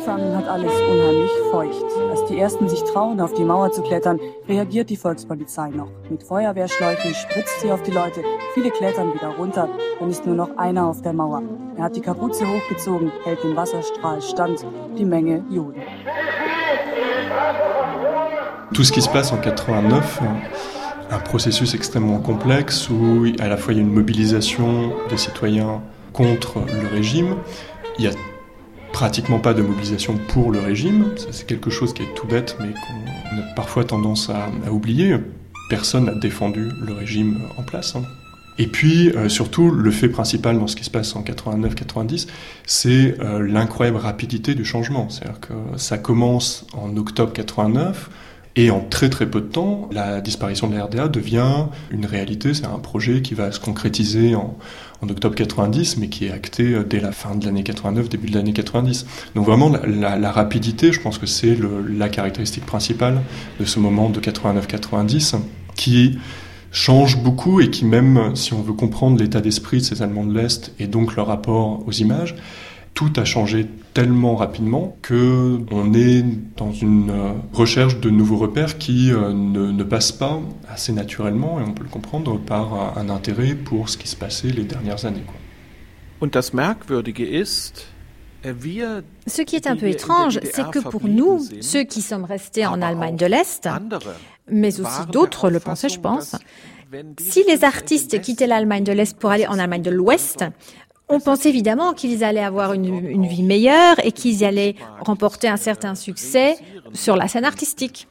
Angefangen hat alles unheimlich feucht. Als die Ersten sich trauen, auf die Mauer zu klettern, reagiert die Volkspolizei noch. Mit Feuerwehrschläuchen spritzt sie auf die Leute. Viele klettern wieder runter. Dann ist nur noch einer auf der Mauer. Er hat die Kapuze hochgezogen, hält den Wasserstrahl stand. Die Menge Juden. Tout ce qui se passe en 89, un processus extrêmement complexe où à la fois il y a une mobilisation des citoyens contre le régime, il y a pratiquement pas de mobilisation pour le régime, c'est quelque chose qui est tout bête mais qu'on a parfois tendance à, oublier. Personne n'a défendu le régime en place. Hein. Et puis, euh, surtout, le fait principal dans ce qui se passe en 89-90, c'est euh, l'incroyable rapidité du changement. C'est-à-dire que ça commence en octobre 89, et en très très peu de temps, la disparition de la RDA devient une réalité. C'est un projet qui va se concrétiser en, en, octobre 90, mais qui est acté euh, dès la fin de l'année 89, début de l'année 90. Donc vraiment, la, la, la, rapidité, je pense que c'est la caractéristique principale de ce moment de 89-90, qui change beaucoup et qui même, si on veut comprendre l'état d'esprit de ces Allemands de l'Est et donc leur rapport aux images, tout a changé tellement rapidement que on est dans une euh, recherche de nouveaux repères qui euh, ne, ne passent pas assez naturellement, et on peut le comprendre, par un intérêt pour ce qui se passait les dernières années. Quoi. Und das Merkwürdige ist, äh, ce qui est un peu étrange, c'est que pour nous, ceux qui sommes restés en Allemagne de l'Est, mais aussi d'autres le pensaient, je pense, si les artistes quittaient l'Allemagne de l'Est pour aller en Allemagne de l'Ouest, on pense évidemment qu'ils allaient avoir une, une vie meilleure et qu'ils allaient remporter un certain succès sur la scène artistique.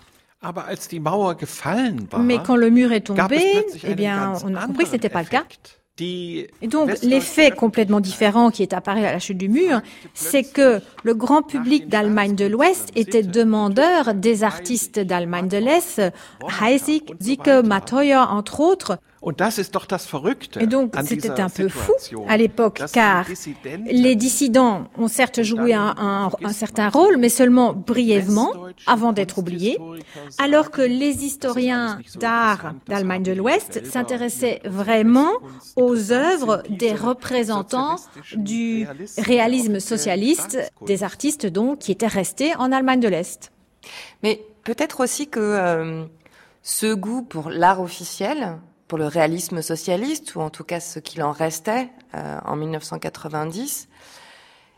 Mais quand le mur est tombé, eh bien, on a compris que ce n'était pas le cas. Et donc, l'effet complètement différent qui est apparu à la chute du mur, c'est que le grand public d'Allemagne de l'Ouest était demandeur des artistes d'Allemagne de l'Est, Heisig, Zicke, Matoyer, entre autres, et donc, c'était un peu fou à l'époque, car les dissidents ont certes joué un, un, un, certain rôle, mais seulement brièvement, avant d'être oubliés, alors que les historiens d'art d'Allemagne de l'Ouest s'intéressaient vraiment aux œuvres des représentants du réalisme socialiste, des artistes donc qui étaient restés en Allemagne de l'Est. Mais peut-être aussi que euh, ce goût pour l'art officiel, pour le réalisme socialiste, ou en tout cas ce qu'il en restait euh, en 1990.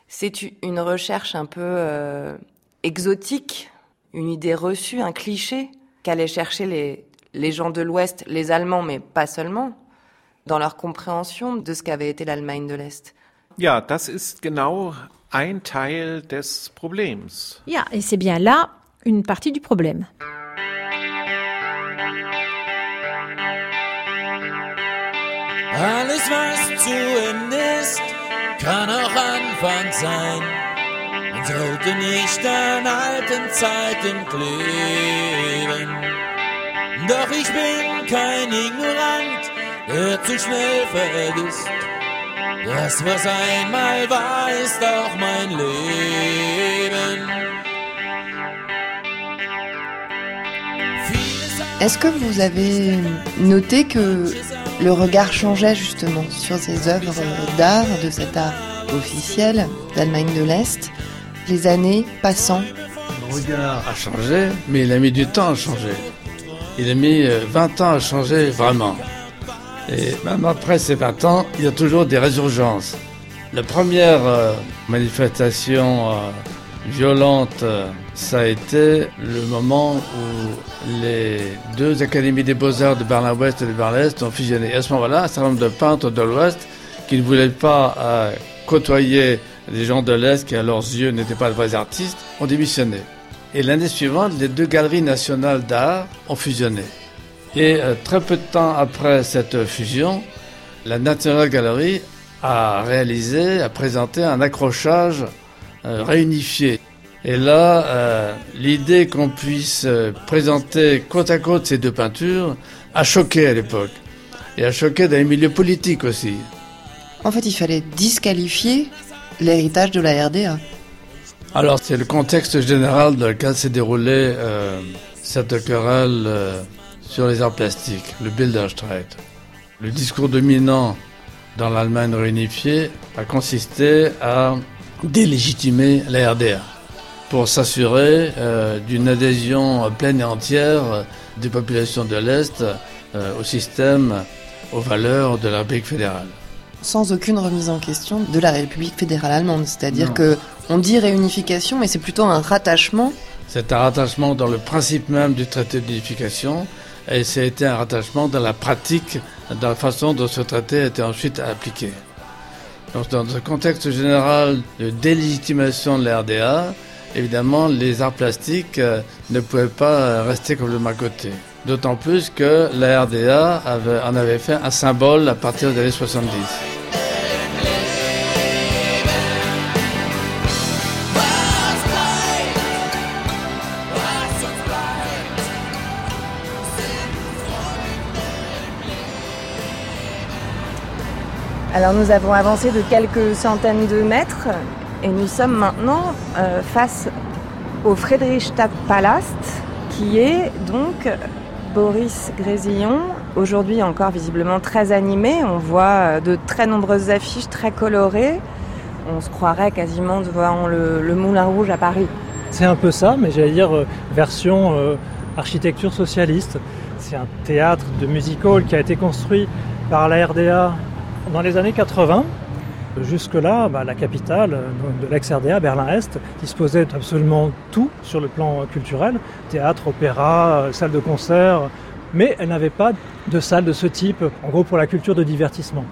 C'est une recherche un peu euh, exotique, une idée reçue, un cliché qu'allaient chercher les, les gens de l'Ouest, les Allemands, mais pas seulement, dans leur compréhension de ce qu'avait été l'Allemagne de l'Est. Ja, das ist genau ein Teil des Problems. Ja, et c'est bien là une partie du problème. Alles, was zu Ende ist, kann auch Anfang sein. Man sollte nicht an alten Zeiten kleben. Doch ich bin kein Ignorant, der zu schnell vergisst. Das, was einmal war, ist auch mein Leben. Est-ce que vous avez noté que le regard changeait justement sur ces œuvres d'art, de cet art officiel d'Allemagne de l'Est, les années passant Le regard a changé, mais il a mis du temps à changer. Il a mis 20 ans à changer vraiment. Et même après ces 20 ans, il y a toujours des résurgences. La première euh, manifestation euh, violente, ça a été le moment où les deux académies des beaux-arts de Berlin-Ouest et de Berlin-Est ont fusionné. Et à ce moment-là, un certain nombre de peintres de l'Ouest qui ne voulaient pas euh, côtoyer les gens de l'Est qui, à leurs yeux, n'étaient pas de vrais artistes, ont démissionné. Et l'année suivante, les deux galeries nationales d'art ont fusionné. Et euh, très peu de temps après cette fusion, la National Gallery a réalisé, a présenté un accrochage euh, réunifié. Et là, euh, l'idée qu'on puisse euh, présenter côte à côte ces deux peintures a choqué à l'époque. Et a choqué dans les milieux politiques aussi. En fait, il fallait disqualifier l'héritage de la RDA. Alors, c'est le contexte général dans lequel s'est déroulée cette querelle sur les arts plastiques, le Bilderstreit. Le discours dominant dans l'Allemagne réunifiée a consisté à délégitimer la RDA pour s'assurer euh, d'une adhésion pleine et entière des populations de l'Est euh, au système, aux valeurs de la République fédérale. Sans aucune remise en question de la République fédérale allemande, c'est-à-dire que on dit réunification, mais c'est plutôt un rattachement. C'est un rattachement dans le principe même du traité d'unification, et c'est un rattachement dans la pratique, dans la façon dont ce traité a été ensuite appliqué. Dans ce contexte général de délégitimation de la RDA, évidemment, les arts plastiques euh, ne pouvaient pas euh, rester complètement à côté. D'autant plus que la RDA en avait fait un symbole à partir des années 70. Alors nous avons avancé de quelques centaines de mètres et nous sommes maintenant euh, face au Friedrichstadtpalast, qui est donc Boris Grésillon, aujourd'hui encore visiblement très animé. On voit euh, de très nombreuses affiches très colorées. On se croirait quasiment devant le, le Moulin Rouge à Paris. C'est un peu ça, mais j'allais dire euh, version architecture socialiste. C'est un théâtre de music hall qui a été construit par la RDA dans les années 80 Jusque-là, bah, la capitale euh, de l'ex-RDA, Berlin-Est, disposait d'absolument tout sur le plan culturel, théâtre, opéra, euh, salle de concert, mais elle n'avait pas de salle de ce type, en gros pour la culture de divertissement.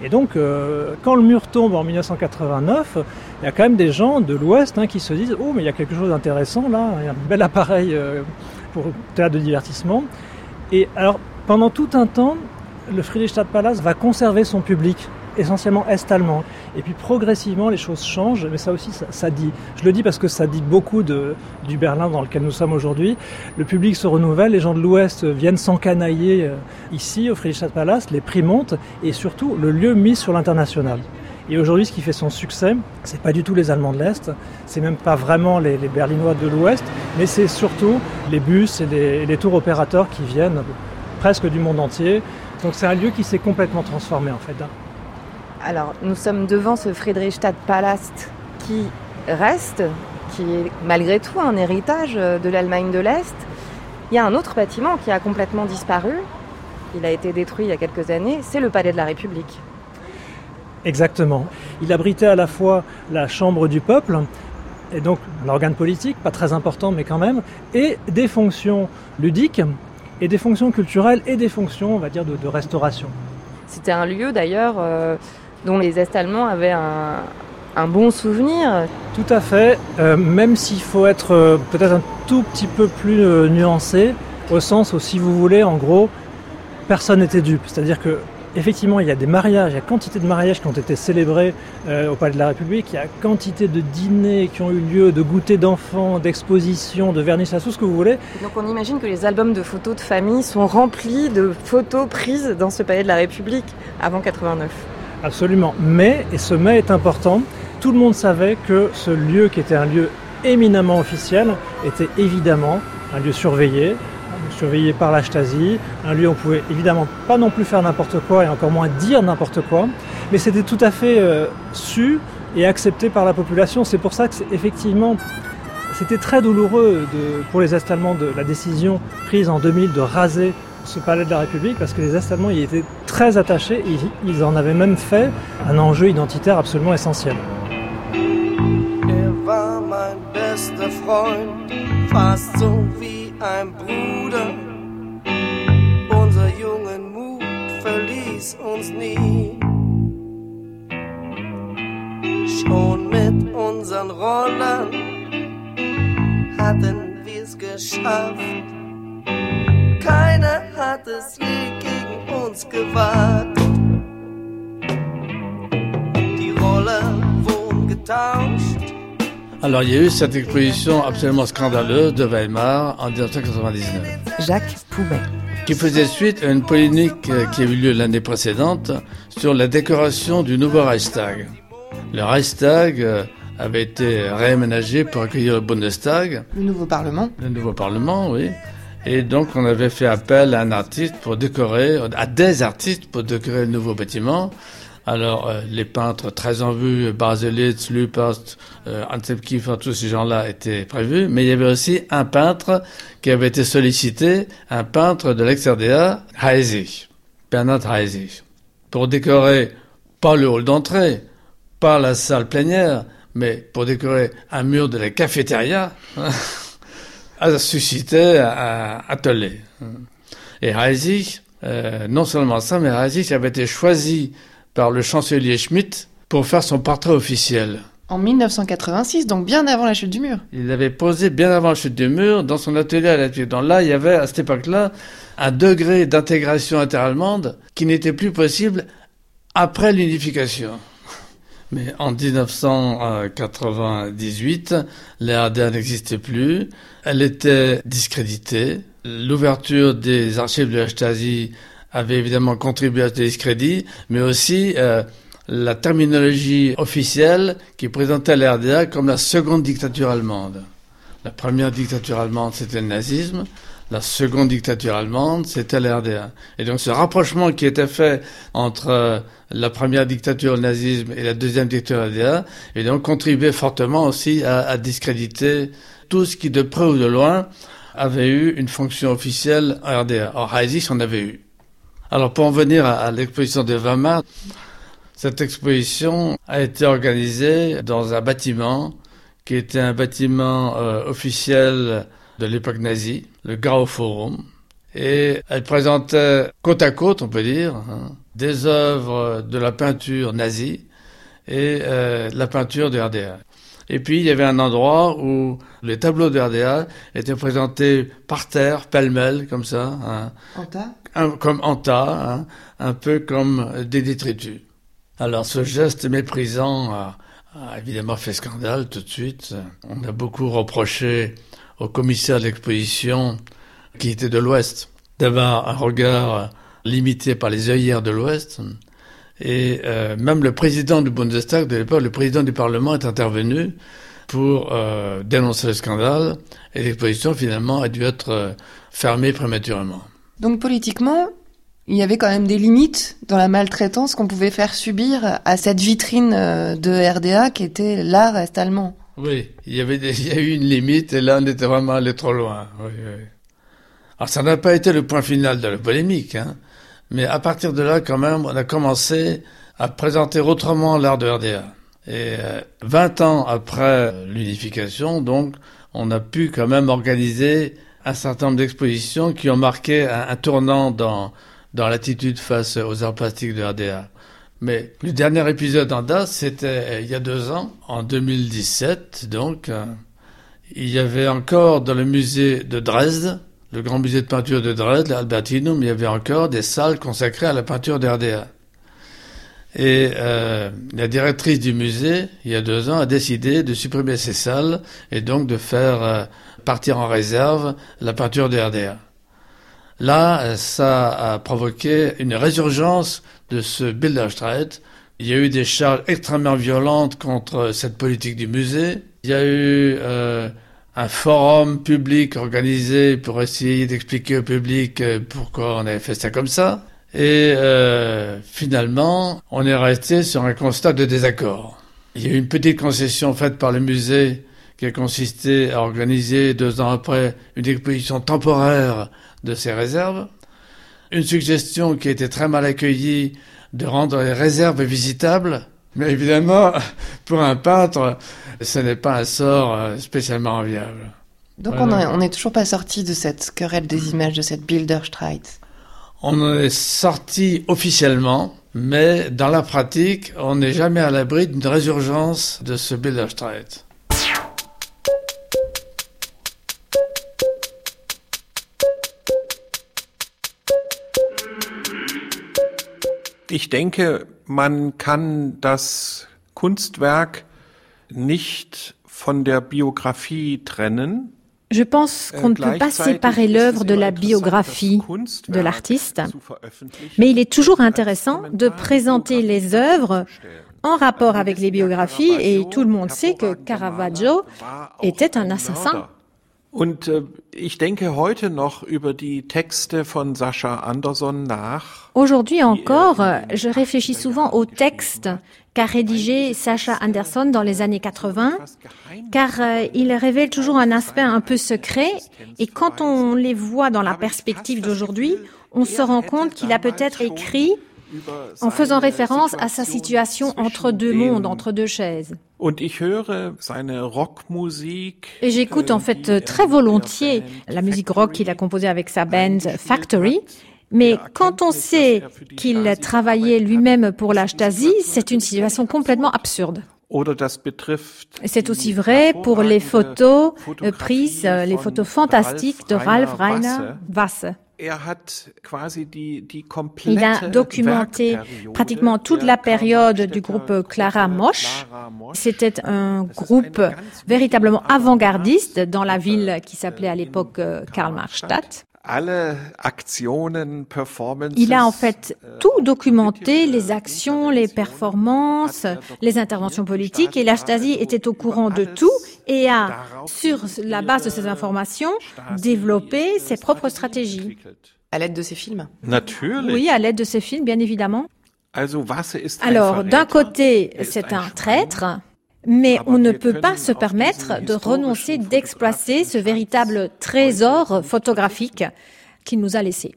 Et donc, euh, quand le mur tombe en 1989, il y a quand même des gens de l'Ouest hein, qui se disent Oh, mais il y a quelque chose d'intéressant là, il y a un bel appareil pour théâtre de divertissement. Et alors, pendant tout un temps, le Friedrichstadtpalast va conserver son public essentiellement est-allemand. Et puis progressivement, les choses changent, mais ça aussi, ça, dit. Je le dis parce que ça dit beaucoup de, du Berlin dans lequel nous sommes aujourd'hui. Le public se renouvelle, les gens de l'Ouest viennent s'encanailler euh, ici, au Friedrichstadtpalast, les prix montent, et surtout, le lieu mis sur l'international. Et aujourd'hui, ce qui fait son succès, c'est pas du tout les Allemands de l'Est, c'est même pas vraiment les, Berlinois de l'Ouest, mais c'est surtout les bus et les, les tours opérateurs qui viennent presque du monde entier. Donc c'est un lieu qui s'est complètement transformé en fait. Alors, nous sommes devant ce Friedrichstadtpalast qui reste, qui est malgré tout un héritage de l'Allemagne de l'Est. Il y a un autre bâtiment qui a complètement disparu. Il a été détruit il y a quelques années. C'est le Palais de la République. Exactement. Il abritait à la fois la Chambre du peuple, et donc l'organe politique, pas très important mais quand même, et des fonctions ludiques, et des fonctions culturelles, et des fonctions, on va dire, de, restauration. C'était un lieu d'ailleurs euh, dont les Est-Allemands avaient un, bon souvenir. Tout à fait, euh, même s'il faut être euh, peut-être un tout petit peu plus nuancé, au sens où si vous voulez, en gros, personne n'était dupe. C'est-à-dire que effectivement, il y a des mariages, il y a quantité de mariages qui ont été célébrés au Palais de la République, il y a quantité de dîners qui ont eu lieu, de goûters d'enfants, d'expositions, de vernissage, tout ce que vous voulez. Donc on imagine que les albums de photos de famille sont remplis de photos prises dans ce Palais de la République avant 89. Absolument. Mais, et ce mais est important, tout le monde savait que ce lieu qui était un lieu éminemment officiel était évidemment un lieu surveillé, surveillé par la Stasi, un lieu où on pouvait évidemment pas non plus faire n'importe quoi et encore moins dire n'importe quoi, mais c'était tout à fait euh, su et accepté par la population. C'est pour ça que effectivement c'était très douloureux pour les Est-Allemands de la décision prise en 2000 de raser ce palais de la République parce que les Est-Allemands y étaient très attachés et ils en avaient même fait un enjeu identitaire absolument essentiel. Er ein Bruder. Unser jungen Mut verließ uns nie. Schon mit unseren Rollern hatten wir's geschafft. Keiner hat es je gegen uns gewagt. Die Roller wurden getauscht. Alors il y a eu cette exposition absolument scandaleuse de Weimar en 1999. Jacques Poubet. Qui faisait suite à une polémique euh, qui a eu lieu l'année précédente sur la décoration du nouveau Reichstag. Le Reichstag euh, avait été réaménagé pour accueillir le Bundestag. Le nouveau Parlement. Le nouveau Parlement, oui. Et donc on avait fait appel à un artiste pour décorer, à des artistes pour décorer le nouveau bâtiment. Alors euh, les peintres très en vue, Baselitz, Lupast, euh, Kiefer, tous ces gens-là étaient prévus. Mais il y avait aussi un peintre qui avait été sollicité, un peintre de l'ex-RDA, Heisig, Bernard Heisig, pour décorer pas le hall d'entrée, pas la salle plénière, mais pour décorer un mur de la cafétéria, a suscité un atelier. Et Heisig, euh, non seulement ça, mais Heisig avait été choisi par le chancelier Schmitt pour faire son portrait officiel. En 1986, donc bien avant la chute du mur. Il avait posé bien avant la chute du mur dans son atelier à la Donc là, il y avait à cette époque-là un degré d'intégration interallemande qui n'était plus possible après l'unification. Mais en 1998, la RDA n'existait plus. Elle était discréditée. L'ouverture des archives de la Stasi avait évidemment contribué à ce discrédit, mais aussi euh, la terminologie officielle qui présentait la RDA comme la seconde dictature allemande. La première dictature allemande, c'était le nazisme. La seconde dictature allemande, c'était la RDA. Et donc ce rapprochement qui était fait entre euh, la première dictature, le nazisme, et la deuxième dictature, RDA, et donc contribuait fortement aussi à, à discréditer tout ce qui, de près ou de loin, avait eu une fonction officielle en RDA. Or, Heisig en avait eu. Alors, pour en venir à, l'exposition de Weimar, cette exposition a été organisée dans un bâtiment qui était un bâtiment euh, officiel de l'époque nazie, le Grau Forum. Et elle présentait côte à côte, on peut dire, hein, des œuvres de la peinture nazie et euh, la peinture de RDA. Et puis, il y avait un endroit où les tableaux de RDA étaient présentés par terre, pêle-mêle, comme ça. Hein. En tas Comme en tas, hein, un peu comme des détritus. Alors, ce geste méprisant a, a, évidemment fait scandale tout de suite. On a beaucoup reproché au commissaire de l'exposition, qui était de l'Ouest, d'avoir un regard limité par les œillères de l'Ouest. Et euh, même le président du Bundestag de l'époque, le président du Parlement est intervenu pour euh, dénoncer le scandale et l'exposition finalement a dû être euh, fermée prématurément. Donc politiquement, il y avait quand même des limites dans la maltraitance qu'on pouvait faire subir à cette vitrine de RDA qui était l'art est-allemand. Oui, il y avait il y a eu une limite et là on était vraiment allé trop loin. Oui, oui. Alors ça n'a pas été le point final de la polémique, hein. Mais à partir de là, quand même, on a commencé à présenter autrement l'art de RDA. Et 20 euh, ans après l'unification, donc, on a pu quand même organiser un certain nombre d'expositions qui ont marqué un, tournant dans, dans l'attitude face aux arts plastiques de RDA. Mais le dernier épisode en date, c'était euh, il y a deux ans, en 2017, donc, euh, il y avait encore dans le musée de Dresde, le grand musée de peinture de Dresde, l'Albertinum, il y avait encore des salles consacrées à la peinture d'RDA. Et euh, la directrice du musée, il y a deux ans, a décidé de supprimer ces salles et donc de faire euh, partir en réserve la peinture de RDA. Là, ça a provoqué une résurgence de ce Bilderstreit. Il y a eu des charges extrêmement violentes contre cette politique du musée. Il y a eu euh, un forum public organisé pour essayer d'expliquer au public euh, pourquoi on avait fait ça comme ça. Et euh, finalement, on est resté sur un constat de désaccord. Il y a eu une petite concession faite par le musée qui a consisté à organiser deux ans après une exposition temporaire de ces réserves. Une suggestion qui a été très mal accueillie de rendre les réserves visitables. Mais évidemment, pour un peintre, ce n'est pas un sort euh, spécialement enviable. Donc on n'est toujours pas sorti de cette querelle des images, de cette Bilderstreit On en est sorti officiellement, mais dans la pratique, on n'est jamais à l'abri d'une résurgence de ce Bilderstreit. Ich denke, man kann das Kunstwerk nicht von der Biografie trennen. Je pense qu'on ne peut pas séparer l'œuvre de la biographie de l'artiste, mais il est toujours intéressant de présenter les œuvres en rapport avec les biographies et tout le monde sait que Caravaggio était un assassin. Und äh, ich denke heute noch über die Texte von Sascha Anderson nach. Aujourd'hui encore, je réfléchis souvent aux textes qu'a rédigé Sacha Anderson dans les années 80, car euh, il révèle toujours un aspect un peu secret, et quand on les voit dans la perspective d'aujourd'hui, on se rend compte qu'il a peut-être écrit en faisant référence à sa situation entre deux mondes, entre deux chaises. Et j'écoute en fait er très volontiers la musique rock qu'il a composée avec sa band Factory. Mais quand on sait qu'il travaillait lui-même pour la Stasi, c'est une situation complètement absurde. C'est aussi vrai pour les photos prises, les photos fantastiques de Ralph Rainer Wasse. Il a documenté pratiquement toute la période du groupe Clara Mosch. C'était un groupe véritablement avant-gardiste dans la ville qui s'appelait à l'époque euh, Karl-Marstadt. Il a en fait tout documenté, les actions, les performances, les interventions politiques, et la Stasi était au courant de tout et a, sur la base de ces informations, développé ses propres stratégies. À l'aide de ses films. Oui, à l'aide de ses films, bien évidemment. Alors, d'un côté, c'est un traître, mais on ne peut pas se permettre de renoncer d'exploiter ce véritable trésor photographique qu'il nous a laissé.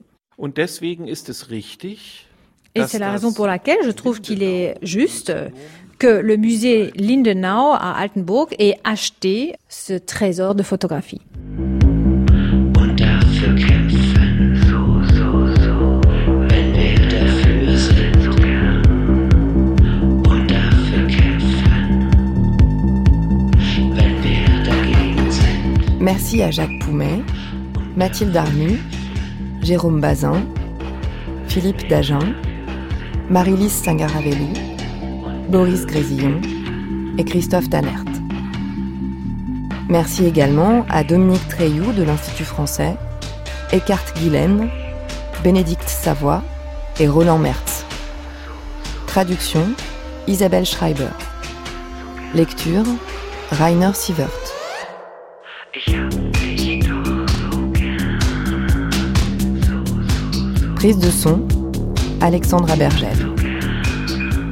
Et c'est la raison pour laquelle je trouve qu'il est juste que le musée Lindenau à Altenburg ait acheté ce trésor de photographie. Merci à Jacques Poumet, Mathilde Arnu, Jérôme Bazin, Philippe Dagen, Marie-Lise Sangaravelli, Boris Grésillon et Christophe Tanert. Merci également à Dominique Treilloux de l'Institut français, Eckhart Guilaine, Bénédicte Savoie et Roland Mertz. Traduction Isabelle Schreiber. Lecture Rainer Sievert. Prise de son, Alexandra Bergel.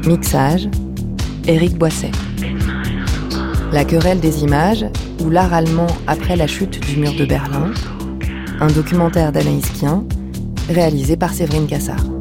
Mixage, Éric Boisset. La querelle des images, ou l'art allemand après la chute du mur de Berlin, un documentaire d'Anaïs Kien, réalisé par Séverine Cassard.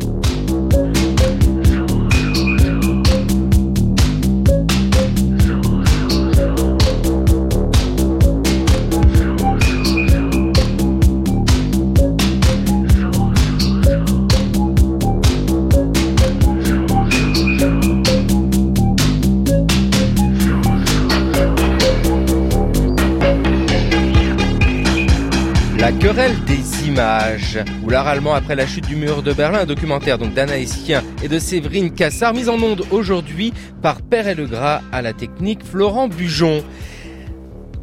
Ou l'art allemand après la chute du mur de Berlin, un documentaire donc d'Anaïs Kien et de Séverine Cassard, mis en onde aujourd'hui par Père et le Gras à la technique Florent Bujon.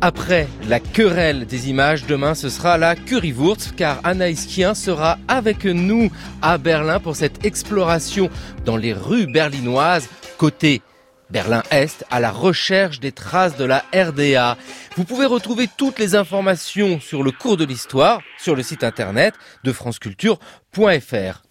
Après la querelle des images, demain ce sera la Currywurst car Anaïs Kien sera avec nous à Berlin pour cette exploration dans les rues berlinoises côté Berlin-Est à la recherche des traces de la RDA. Vous pouvez retrouver toutes les informations sur le cours de l'histoire sur le site internet de franceculture.fr.